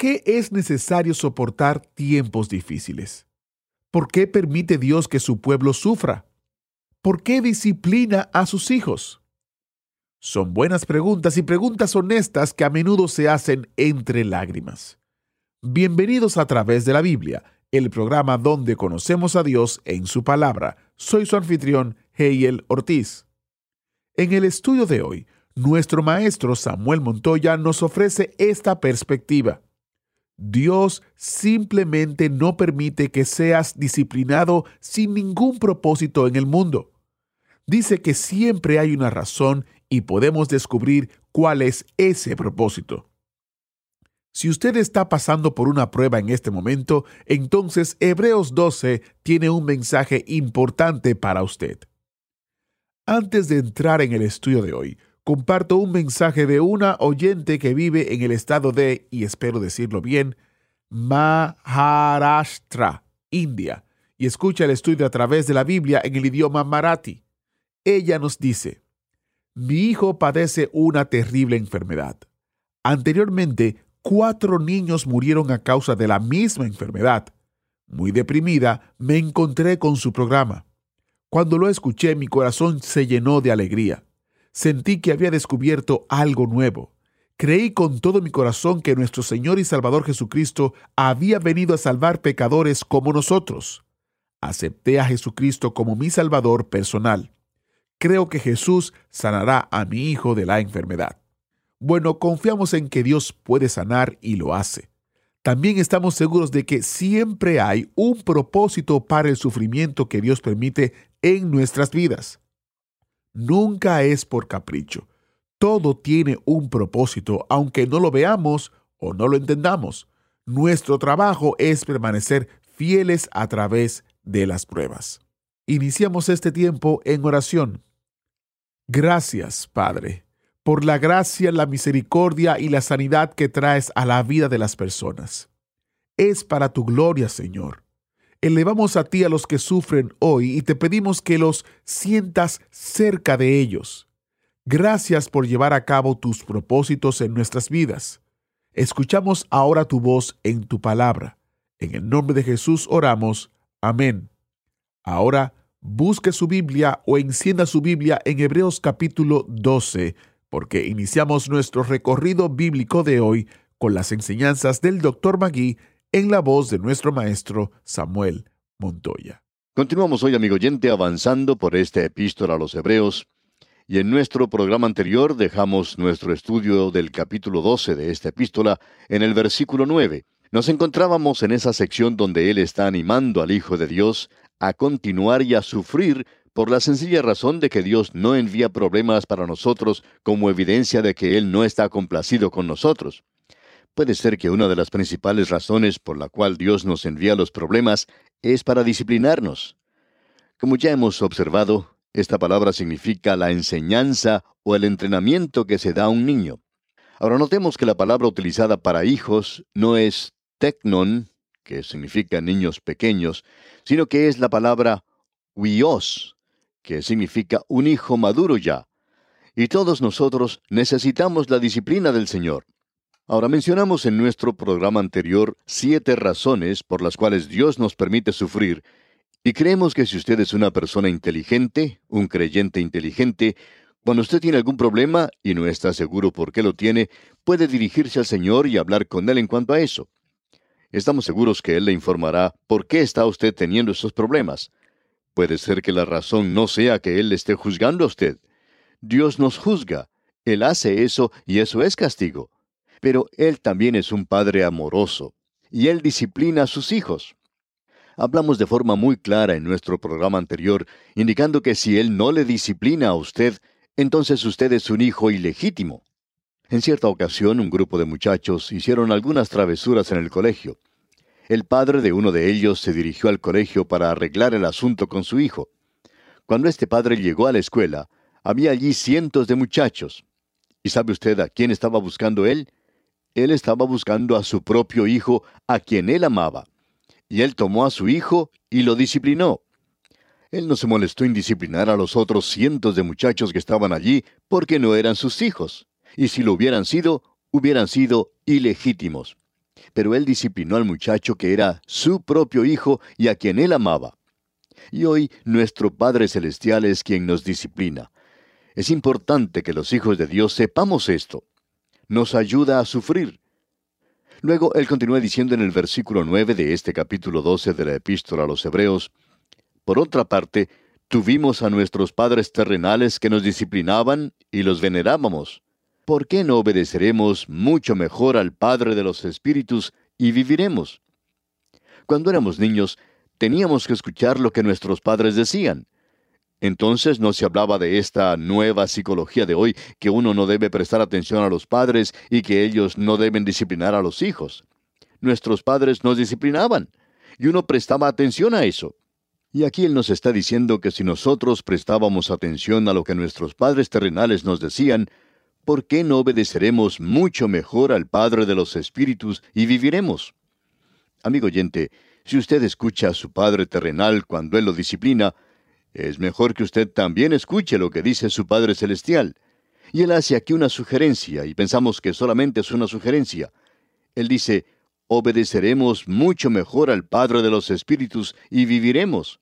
qué es necesario soportar tiempos difíciles? ¿Por qué permite Dios que su pueblo sufra? ¿Por qué disciplina a sus hijos? Son buenas preguntas y preguntas honestas que a menudo se hacen entre lágrimas. Bienvenidos a través de la Biblia, el programa donde conocemos a Dios en su palabra. Soy su anfitrión, Heiel Ortiz. En el estudio de hoy, nuestro maestro Samuel Montoya nos ofrece esta perspectiva. Dios simplemente no permite que seas disciplinado sin ningún propósito en el mundo. Dice que siempre hay una razón y podemos descubrir cuál es ese propósito. Si usted está pasando por una prueba en este momento, entonces Hebreos 12 tiene un mensaje importante para usted. Antes de entrar en el estudio de hoy, comparto un mensaje de una oyente que vive en el estado de, y espero decirlo bien, Maharashtra, India, y escucha el estudio a través de la Biblia en el idioma marathi. Ella nos dice, mi hijo padece una terrible enfermedad. Anteriormente, cuatro niños murieron a causa de la misma enfermedad. Muy deprimida, me encontré con su programa. Cuando lo escuché, mi corazón se llenó de alegría. Sentí que había descubierto algo nuevo. Creí con todo mi corazón que nuestro Señor y Salvador Jesucristo había venido a salvar pecadores como nosotros. Acepté a Jesucristo como mi Salvador personal. Creo que Jesús sanará a mi hijo de la enfermedad. Bueno, confiamos en que Dios puede sanar y lo hace. También estamos seguros de que siempre hay un propósito para el sufrimiento que Dios permite en nuestras vidas. Nunca es por capricho. Todo tiene un propósito, aunque no lo veamos o no lo entendamos. Nuestro trabajo es permanecer fieles a través de las pruebas. Iniciamos este tiempo en oración. Gracias, Padre, por la gracia, la misericordia y la sanidad que traes a la vida de las personas. Es para tu gloria, Señor. Elevamos a ti a los que sufren hoy y te pedimos que los sientas cerca de ellos Gracias por llevar a cabo tus propósitos en nuestras vidas. Escuchamos ahora tu voz en tu palabra. En el nombre de Jesús oramos. Amén. Ahora busque su Biblia o encienda su Biblia en Hebreos capítulo 12, porque iniciamos nuestro recorrido bíblico de hoy con las enseñanzas del Dr. Magui en la voz de nuestro maestro Samuel Montoya. Continuamos hoy, amigo oyente, avanzando por esta epístola a los Hebreos y en nuestro programa anterior dejamos nuestro estudio del capítulo 12 de esta epístola en el versículo 9. Nos encontrábamos en esa sección donde Él está animando al Hijo de Dios a continuar y a sufrir por la sencilla razón de que Dios no envía problemas para nosotros como evidencia de que Él no está complacido con nosotros. Puede ser que una de las principales razones por la cual Dios nos envía los problemas es para disciplinarnos. Como ya hemos observado, esta palabra significa la enseñanza o el entrenamiento que se da a un niño. Ahora notemos que la palabra utilizada para hijos no es tecnon, que significa niños pequeños, sino que es la palabra huios, que significa un hijo maduro ya. Y todos nosotros necesitamos la disciplina del Señor. Ahora mencionamos en nuestro programa anterior siete razones por las cuales Dios nos permite sufrir y creemos que si usted es una persona inteligente, un creyente inteligente, cuando usted tiene algún problema y no está seguro por qué lo tiene, puede dirigirse al Señor y hablar con Él en cuanto a eso. Estamos seguros que Él le informará por qué está usted teniendo esos problemas. Puede ser que la razón no sea que Él le esté juzgando a usted. Dios nos juzga. Él hace eso y eso es castigo. Pero Él también es un Padre amoroso. Y Él disciplina a sus hijos hablamos de forma muy clara en nuestro programa anterior, indicando que si Él no le disciplina a usted, entonces usted es un hijo ilegítimo. En cierta ocasión un grupo de muchachos hicieron algunas travesuras en el colegio. El padre de uno de ellos se dirigió al colegio para arreglar el asunto con su hijo. Cuando este padre llegó a la escuela, había allí cientos de muchachos. ¿Y sabe usted a quién estaba buscando él? Él estaba buscando a su propio hijo, a quien él amaba. Y él tomó a su hijo y lo disciplinó. Él no se molestó en disciplinar a los otros cientos de muchachos que estaban allí porque no eran sus hijos. Y si lo hubieran sido, hubieran sido ilegítimos pero él disciplinó al muchacho que era su propio hijo y a quien él amaba. Y hoy nuestro Padre Celestial es quien nos disciplina. Es importante que los hijos de Dios sepamos esto. Nos ayuda a sufrir. Luego él continúa diciendo en el versículo 9 de este capítulo 12 de la epístola a los Hebreos, Por otra parte, tuvimos a nuestros padres terrenales que nos disciplinaban y los venerábamos. ¿por qué no obedeceremos mucho mejor al Padre de los Espíritus y viviremos? Cuando éramos niños, teníamos que escuchar lo que nuestros padres decían. Entonces no se hablaba de esta nueva psicología de hoy, que uno no debe prestar atención a los padres y que ellos no deben disciplinar a los hijos. Nuestros padres nos disciplinaban, y uno prestaba atención a eso. Y aquí Él nos está diciendo que si nosotros prestábamos atención a lo que nuestros padres terrenales nos decían, ¿por qué no obedeceremos mucho mejor al Padre de los Espíritus y viviremos? Amigo oyente, si usted escucha a su Padre terrenal cuando Él lo disciplina, es mejor que usted también escuche lo que dice su Padre celestial. Y Él hace aquí una sugerencia, y pensamos que solamente es una sugerencia. Él dice, obedeceremos mucho mejor al Padre de los Espíritus y viviremos.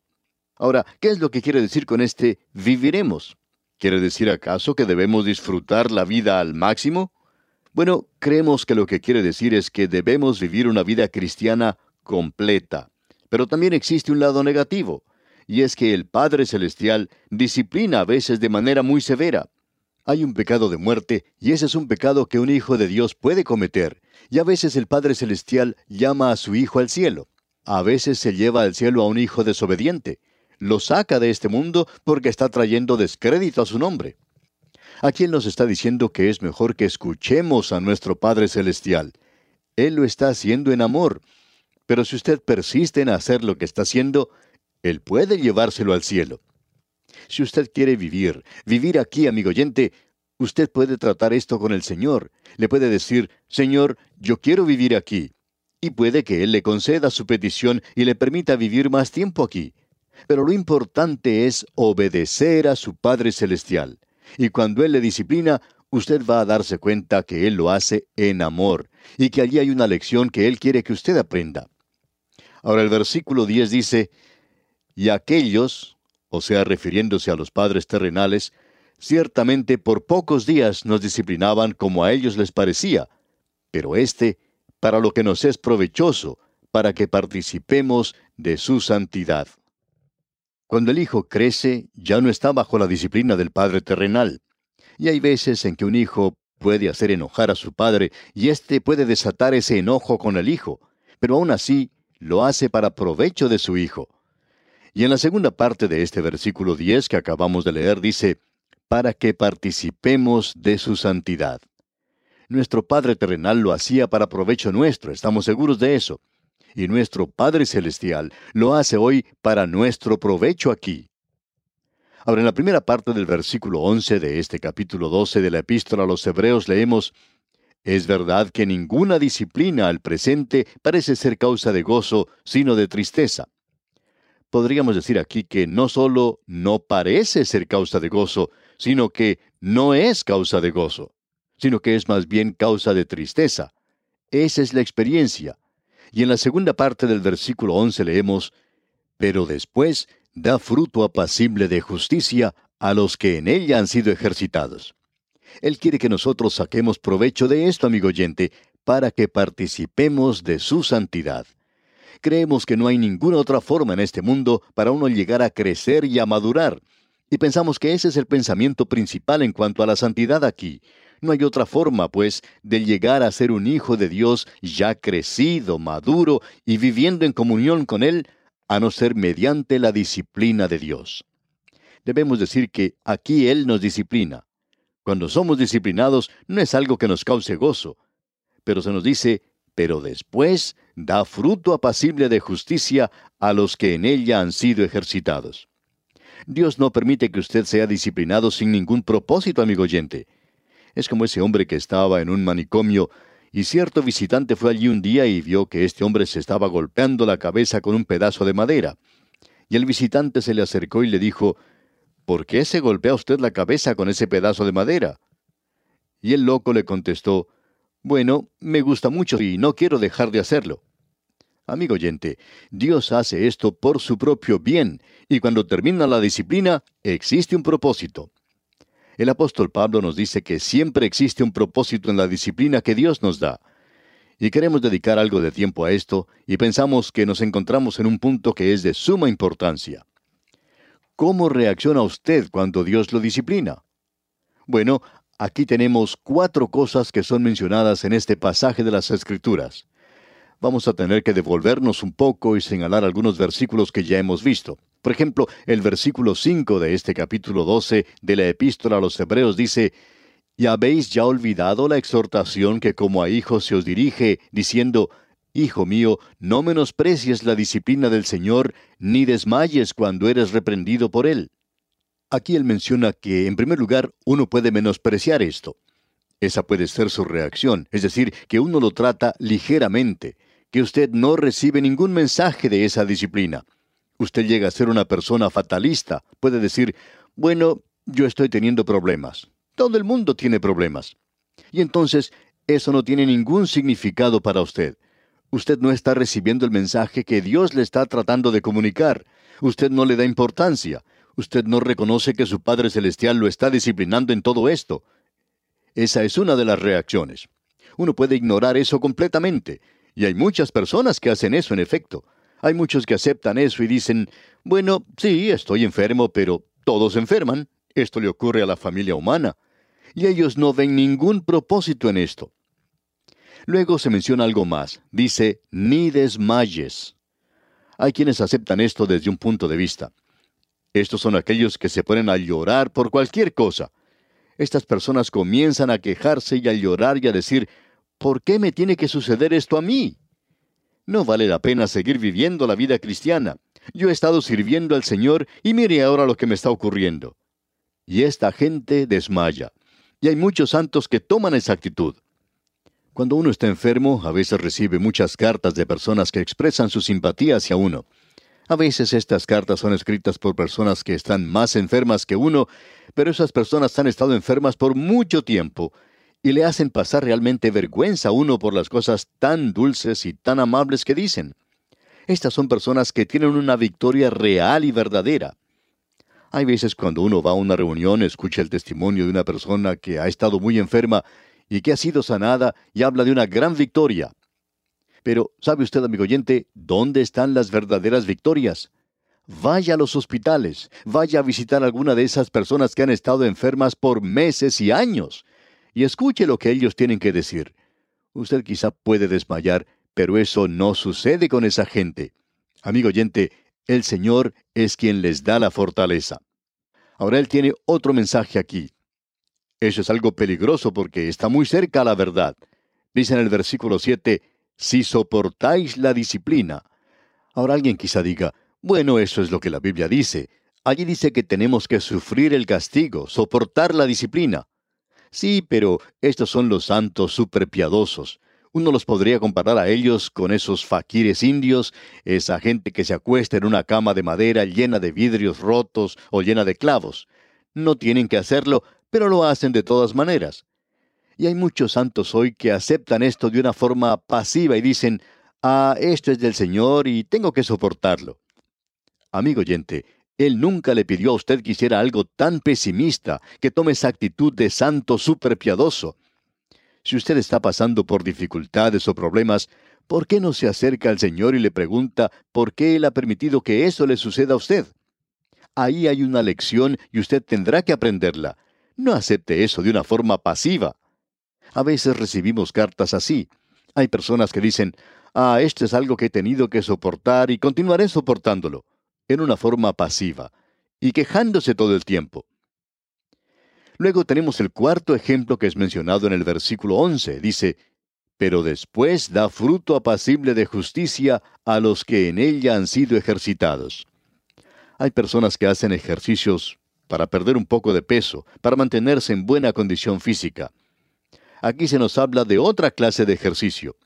Ahora, ¿qué es lo que quiere decir con este viviremos? ¿Quiere decir acaso que debemos disfrutar la vida al máximo? Bueno, creemos que lo que quiere decir es que debemos vivir una vida cristiana completa. Pero también existe un lado negativo, y es que el Padre Celestial disciplina a veces de manera muy severa. Hay un pecado de muerte, y ese es un pecado que un hijo de Dios puede cometer, y a veces el Padre Celestial llama a su hijo al cielo. A veces se lleva al cielo a un hijo desobediente, lo saca de este mundo porque está trayendo descrédito a su nombre. Aquí Él nos está diciendo que es mejor que escuchemos a nuestro Padre Celestial. Él lo está haciendo en amor. Pero si usted persiste en hacer lo que está haciendo, Él puede llevárselo al cielo. Si usted quiere vivir, vivir aquí, amigo oyente, usted puede tratar esto con el Señor. Le puede decir, Señor, yo quiero vivir aquí. Y puede que Él le conceda su petición y le permita vivir más tiempo aquí. Pero lo importante es obedecer a su Padre Celestial. Y cuando Él le disciplina, usted va a darse cuenta que Él lo hace en amor y que allí hay una lección que Él quiere que usted aprenda. Ahora el versículo 10 dice, y aquellos, o sea, refiriéndose a los padres terrenales, ciertamente por pocos días nos disciplinaban como a ellos les parecía, pero éste, para lo que nos es provechoso, para que participemos de su santidad. Cuando el hijo crece, ya no está bajo la disciplina del padre terrenal. Y hay veces en que un hijo puede hacer enojar a su padre y éste puede desatar ese enojo con el hijo, pero aún así lo hace para provecho de su hijo. Y en la segunda parte de este versículo 10 que acabamos de leer dice, para que participemos de su santidad. Nuestro Padre terrenal lo hacía para provecho nuestro, estamos seguros de eso y nuestro Padre Celestial lo hace hoy para nuestro provecho aquí. Ahora, en la primera parte del versículo 11 de este capítulo 12 de la epístola a los Hebreos leemos, Es verdad que ninguna disciplina al presente parece ser causa de gozo, sino de tristeza. Podríamos decir aquí que no solo no parece ser causa de gozo, sino que no es causa de gozo, sino que es más bien causa de tristeza. Esa es la experiencia. Y en la segunda parte del versículo 11 leemos, Pero después da fruto apacible de justicia a los que en ella han sido ejercitados. Él quiere que nosotros saquemos provecho de esto, amigo oyente, para que participemos de su santidad. Creemos que no hay ninguna otra forma en este mundo para uno llegar a crecer y a madurar. Y pensamos que ese es el pensamiento principal en cuanto a la santidad aquí. No hay otra forma, pues, de llegar a ser un hijo de Dios ya crecido, maduro y viviendo en comunión con Él, a no ser mediante la disciplina de Dios. Debemos decir que aquí Él nos disciplina. Cuando somos disciplinados no es algo que nos cause gozo, pero se nos dice, pero después da fruto apacible de justicia a los que en ella han sido ejercitados. Dios no permite que usted sea disciplinado sin ningún propósito, amigo oyente. Es como ese hombre que estaba en un manicomio y cierto visitante fue allí un día y vio que este hombre se estaba golpeando la cabeza con un pedazo de madera. Y el visitante se le acercó y le dijo, ¿Por qué se golpea usted la cabeza con ese pedazo de madera? Y el loco le contestó, Bueno, me gusta mucho y no quiero dejar de hacerlo. Amigo oyente, Dios hace esto por su propio bien, y cuando termina la disciplina, existe un propósito. El apóstol Pablo nos dice que siempre existe un propósito en la disciplina que Dios nos da. Y queremos dedicar algo de tiempo a esto y pensamos que nos encontramos en un punto que es de suma importancia. ¿Cómo reacciona usted cuando Dios lo disciplina? Bueno, aquí tenemos cuatro cosas que son mencionadas en este pasaje de las Escrituras. Vamos a tener que devolvernos un poco y señalar algunos versículos que ya hemos visto. Por ejemplo, el versículo 5 de este capítulo 12 de la epístola a los Hebreos dice, ¿Y habéis ya olvidado la exhortación que como a hijos se os dirige, diciendo, Hijo mío, no menosprecies la disciplina del Señor, ni desmayes cuando eres reprendido por Él? Aquí él menciona que, en primer lugar, uno puede menospreciar esto. Esa puede ser su reacción, es decir, que uno lo trata ligeramente, que usted no recibe ningún mensaje de esa disciplina. Usted llega a ser una persona fatalista. Puede decir, bueno, yo estoy teniendo problemas. Todo el mundo tiene problemas. Y entonces, eso no tiene ningún significado para usted. Usted no está recibiendo el mensaje que Dios le está tratando de comunicar. Usted no le da importancia. Usted no reconoce que su Padre Celestial lo está disciplinando en todo esto. Esa es una de las reacciones. Uno puede ignorar eso completamente. Y hay muchas personas que hacen eso en efecto. Hay muchos que aceptan eso y dicen, bueno, sí, estoy enfermo, pero todos enferman. Esto le ocurre a la familia humana. Y ellos no ven ningún propósito en esto. Luego se menciona algo más. Dice, ni desmayes. Hay quienes aceptan esto desde un punto de vista. Estos son aquellos que se ponen a llorar por cualquier cosa. Estas personas comienzan a quejarse y a llorar y a decir, ¿por qué me tiene que suceder esto a mí? No vale la pena seguir viviendo la vida cristiana. Yo he estado sirviendo al Señor y mire ahora lo que me está ocurriendo. Y esta gente desmaya. Y hay muchos santos que toman esa actitud. Cuando uno está enfermo, a veces recibe muchas cartas de personas que expresan su simpatía hacia uno. A veces estas cartas son escritas por personas que están más enfermas que uno, pero esas personas han estado enfermas por mucho tiempo y le hacen pasar realmente vergüenza a uno por las cosas tan dulces y tan amables que dicen. Estas son personas que tienen una victoria real y verdadera. Hay veces cuando uno va a una reunión, escucha el testimonio de una persona que ha estado muy enferma y que ha sido sanada y habla de una gran victoria. Pero, ¿sabe usted, amigo oyente, dónde están las verdaderas victorias? Vaya a los hospitales, vaya a visitar a alguna de esas personas que han estado enfermas por meses y años y escuche lo que ellos tienen que decir. Usted quizá puede desmayar, pero eso no sucede con esa gente. Amigo oyente, el Señor es quien les da la fortaleza. Ahora Él tiene otro mensaje aquí. Eso es algo peligroso porque está muy cerca a la verdad. Dice en el versículo 7, si soportáis la disciplina. Ahora alguien quizá diga, bueno, eso es lo que la Biblia dice. Allí dice que tenemos que sufrir el castigo, soportar la disciplina. Sí, pero estos son los santos superpiadosos. Uno los podría comparar a ellos con esos faquires indios, esa gente que se acuesta en una cama de madera llena de vidrios rotos o llena de clavos. No tienen que hacerlo, pero lo hacen de todas maneras. Y hay muchos santos hoy que aceptan esto de una forma pasiva y dicen, ah, esto es del Señor y tengo que soportarlo. Amigo oyente, él nunca le pidió a usted que hiciera algo tan pesimista, que tome esa actitud de santo superpiadoso. Si usted está pasando por dificultades o problemas, ¿por qué no se acerca al Señor y le pregunta por qué Él ha permitido que eso le suceda a usted? Ahí hay una lección y usted tendrá que aprenderla. No acepte eso de una forma pasiva. A veces recibimos cartas así. Hay personas que dicen, ah, esto es algo que he tenido que soportar y continuaré soportándolo en una forma pasiva y quejándose todo el tiempo. Luego tenemos el cuarto ejemplo que es mencionado en el versículo 11. Dice, pero después da fruto apacible de justicia a los que en ella han sido ejercitados. Hay personas que hacen ejercicios para perder un poco de peso, para mantenerse en buena condición física. Aquí se nos habla de otra clase de ejercicio.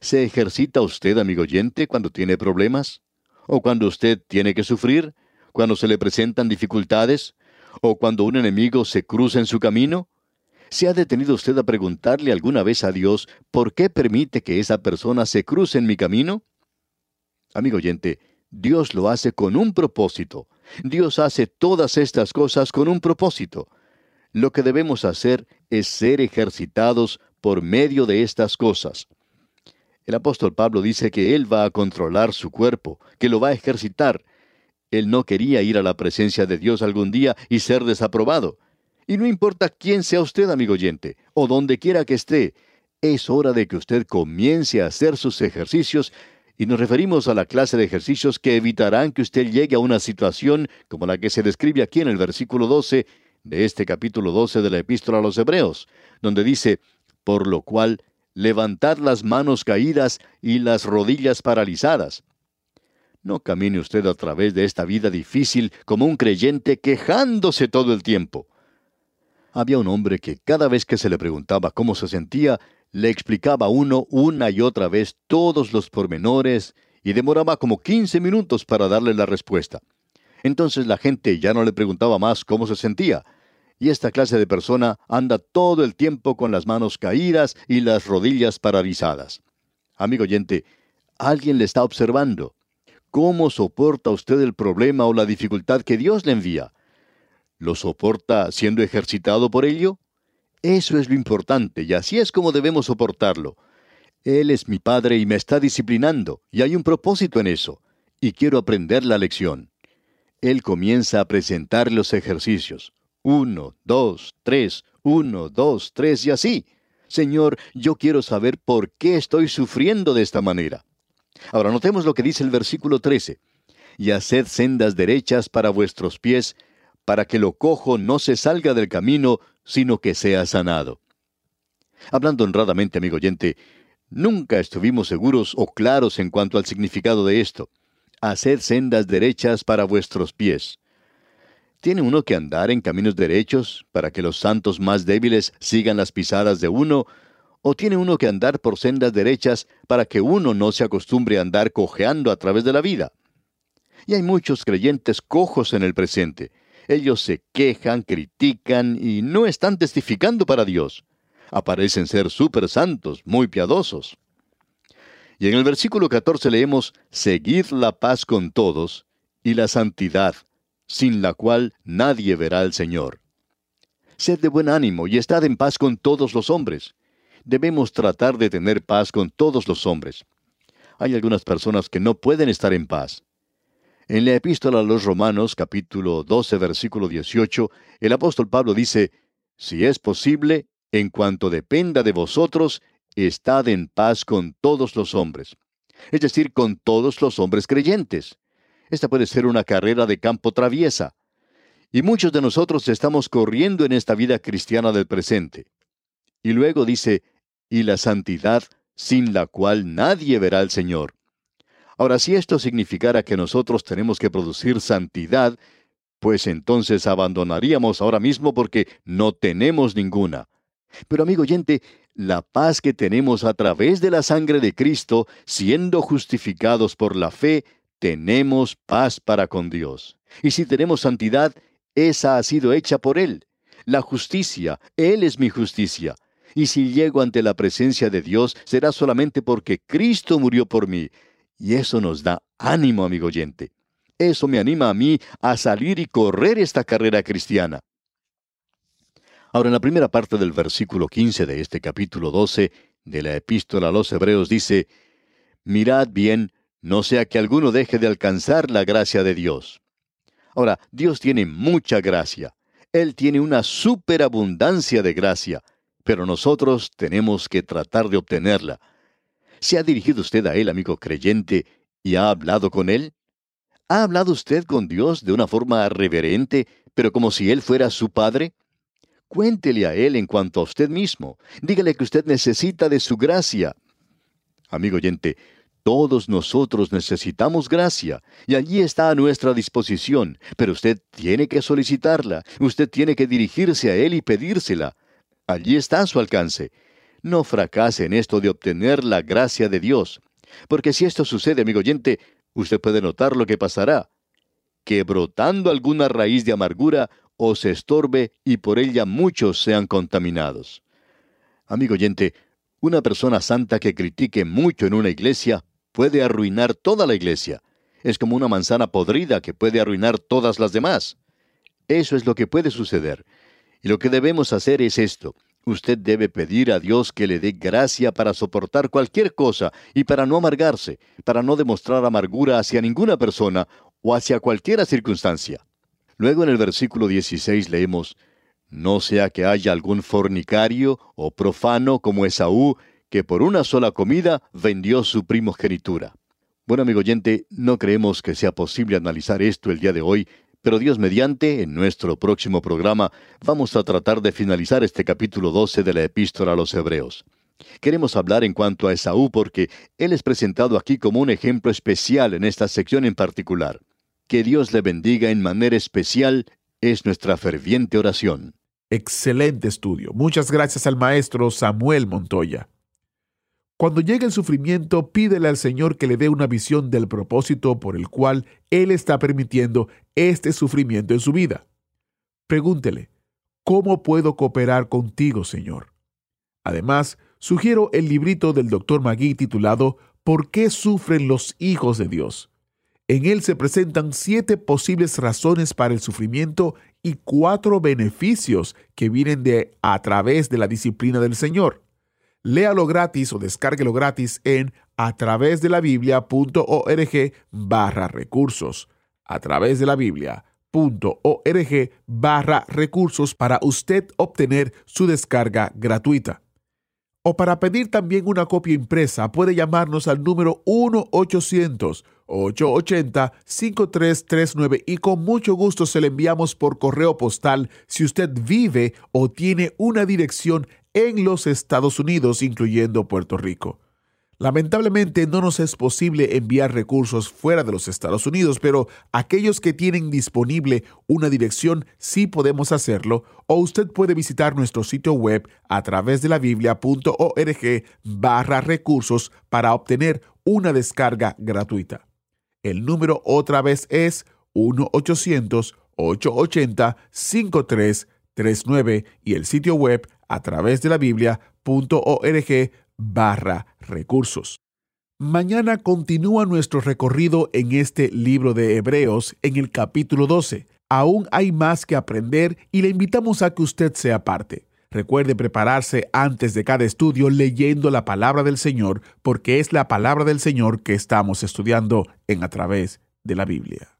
¿Se ejercita usted, amigo oyente, cuando tiene problemas? ¿O cuando usted tiene que sufrir? ¿Cuando se le presentan dificultades? ¿O cuando un enemigo se cruza en su camino? ¿Se ha detenido usted a preguntarle alguna vez a Dios por qué permite que esa persona se cruce en mi camino? Amigo oyente, Dios lo hace con un propósito. Dios hace todas estas cosas con un propósito. Lo que debemos hacer es ser ejercitados por medio de estas cosas. El apóstol Pablo dice que Él va a controlar su cuerpo, que lo va a ejercitar. Él no quería ir a la presencia de Dios algún día y ser desaprobado. Y no importa quién sea usted, amigo oyente, o donde quiera que esté, es hora de que usted comience a hacer sus ejercicios y nos referimos a la clase de ejercicios que evitarán que usted llegue a una situación como la que se describe aquí en el versículo 12 de este capítulo 12 de la epístola a los Hebreos, donde dice, por lo cual, levantad las manos caídas y las rodillas paralizadas. No camine usted a través de esta vida difícil como un creyente quejándose todo el tiempo. Había un hombre que cada vez que se le preguntaba cómo se sentía, le explicaba a uno una y otra vez todos los pormenores y demoraba como 15 minutos para darle la respuesta. Entonces la gente ya no le preguntaba más cómo se sentía. Y esta clase de persona anda todo el tiempo con las manos caídas y las rodillas paralizadas. Amigo oyente, alguien le está observando. ¿Cómo soporta usted el problema o la dificultad que Dios le envía? ¿Lo soporta siendo ejercitado por ello? Eso es lo importante y así es como debemos soportarlo. Él es mi Padre y me está disciplinando, y hay un propósito en eso, y quiero aprender la lección. Él comienza a presentar los ejercicios. Uno, dos, tres, uno, dos, tres, y así. Señor, yo quiero saber por qué estoy sufriendo de esta manera. Ahora notemos lo que dice el versículo 13. Y haced sendas derechas para vuestros pies, para que lo cojo no se salga del camino, sino que sea sanado. Hablando honradamente, amigo oyente, nunca estuvimos seguros o claros en cuanto al significado de esto. Haced sendas derechas para vuestros pies. ¿Tiene uno que andar en caminos derechos para que los santos más débiles sigan las pisadas de uno? ¿O tiene uno que andar por sendas derechas para que uno no se acostumbre a andar cojeando a través de la vida? Y hay muchos creyentes cojos en el presente, ellos se quejan, critican y no están testificando para Dios. Aparecen ser súper santos, muy piadosos. Y en el versículo 14 leemos, Seguid la paz con todos y la santidad, sin la cual nadie verá al Señor. Sed de buen ánimo y estad en paz con todos los hombres. Debemos tratar de tener paz con todos los hombres. Hay algunas personas que no pueden estar en paz. En la epístola a los Romanos capítulo 12 versículo 18, el apóstol Pablo dice, Si es posible, en cuanto dependa de vosotros, estad en paz con todos los hombres. Es decir, con todos los hombres creyentes. Esta puede ser una carrera de campo traviesa. Y muchos de nosotros estamos corriendo en esta vida cristiana del presente. Y luego dice, y la santidad sin la cual nadie verá al Señor. Ahora, si esto significara que nosotros tenemos que producir santidad, pues entonces abandonaríamos ahora mismo porque no tenemos ninguna. Pero amigo oyente, la paz que tenemos a través de la sangre de Cristo, siendo justificados por la fe, tenemos paz para con Dios. Y si tenemos santidad, esa ha sido hecha por Él. La justicia, Él es mi justicia. Y si llego ante la presencia de Dios, será solamente porque Cristo murió por mí, y eso nos da ánimo, amigo oyente. Eso me anima a mí a salir y correr esta carrera cristiana. Ahora, en la primera parte del versículo 15 de este capítulo 12 de la epístola a los Hebreos dice, Mirad bien, no sea que alguno deje de alcanzar la gracia de Dios. Ahora, Dios tiene mucha gracia. Él tiene una superabundancia de gracia, pero nosotros tenemos que tratar de obtenerla. ¿Se ha dirigido usted a Él, amigo creyente, y ha hablado con Él? ¿Ha hablado usted con Dios de una forma reverente, pero como si Él fuera su Padre? Cuéntele a Él en cuanto a usted mismo. Dígale que usted necesita de su gracia. Amigo oyente, todos nosotros necesitamos gracia y allí está a nuestra disposición, pero usted tiene que solicitarla, usted tiene que dirigirse a Él y pedírsela. Allí está a su alcance. No fracase en esto de obtener la gracia de Dios, porque si esto sucede, amigo oyente, usted puede notar lo que pasará. Que brotando alguna raíz de amargura os estorbe y por ella muchos sean contaminados. Amigo oyente, una persona santa que critique mucho en una iglesia puede arruinar toda la iglesia. Es como una manzana podrida que puede arruinar todas las demás. Eso es lo que puede suceder. Y lo que debemos hacer es esto. Usted debe pedir a Dios que le dé gracia para soportar cualquier cosa y para no amargarse, para no demostrar amargura hacia ninguna persona o hacia cualquiera circunstancia. Luego en el versículo 16 leemos, No sea que haya algún fornicario o profano como Esaú, que por una sola comida vendió su primogenitura. Bueno, amigo oyente, no creemos que sea posible analizar esto el día de hoy, pero Dios mediante, en nuestro próximo programa, vamos a tratar de finalizar este capítulo 12 de la epístola a los Hebreos. Queremos hablar en cuanto a Esaú porque él es presentado aquí como un ejemplo especial en esta sección en particular. Que Dios le bendiga en manera especial es nuestra ferviente oración. Excelente estudio. Muchas gracias al maestro Samuel Montoya. Cuando llegue el sufrimiento, pídele al Señor que le dé una visión del propósito por el cual Él está permitiendo este sufrimiento en su vida. Pregúntele, ¿cómo puedo cooperar contigo, Señor? Además, sugiero el librito del Dr. Magui titulado ¿Por qué sufren los hijos de Dios? En él se presentan siete posibles razones para el sufrimiento y cuatro beneficios que vienen de a través de la disciplina del Señor. Léalo gratis o descárguelo gratis en a través de la biblia.org barra recursos. A través de la biblia.org barra recursos para usted obtener su descarga gratuita. O para pedir también una copia impresa, puede llamarnos al número 1-800-880-5339 y con mucho gusto se le enviamos por correo postal si usted vive o tiene una dirección en los Estados Unidos, incluyendo Puerto Rico. Lamentablemente no nos es posible enviar recursos fuera de los Estados Unidos, pero aquellos que tienen disponible una dirección sí podemos hacerlo o usted puede visitar nuestro sitio web a través de la biblia.org barra recursos para obtener una descarga gratuita. El número otra vez es 1-800-880-5339 y el sitio web a través de la biblia.org barra recursos. Mañana continúa nuestro recorrido en este libro de Hebreos en el capítulo 12. Aún hay más que aprender y le invitamos a que usted sea parte. Recuerde prepararse antes de cada estudio leyendo la palabra del Señor, porque es la palabra del Señor que estamos estudiando en a través de la Biblia.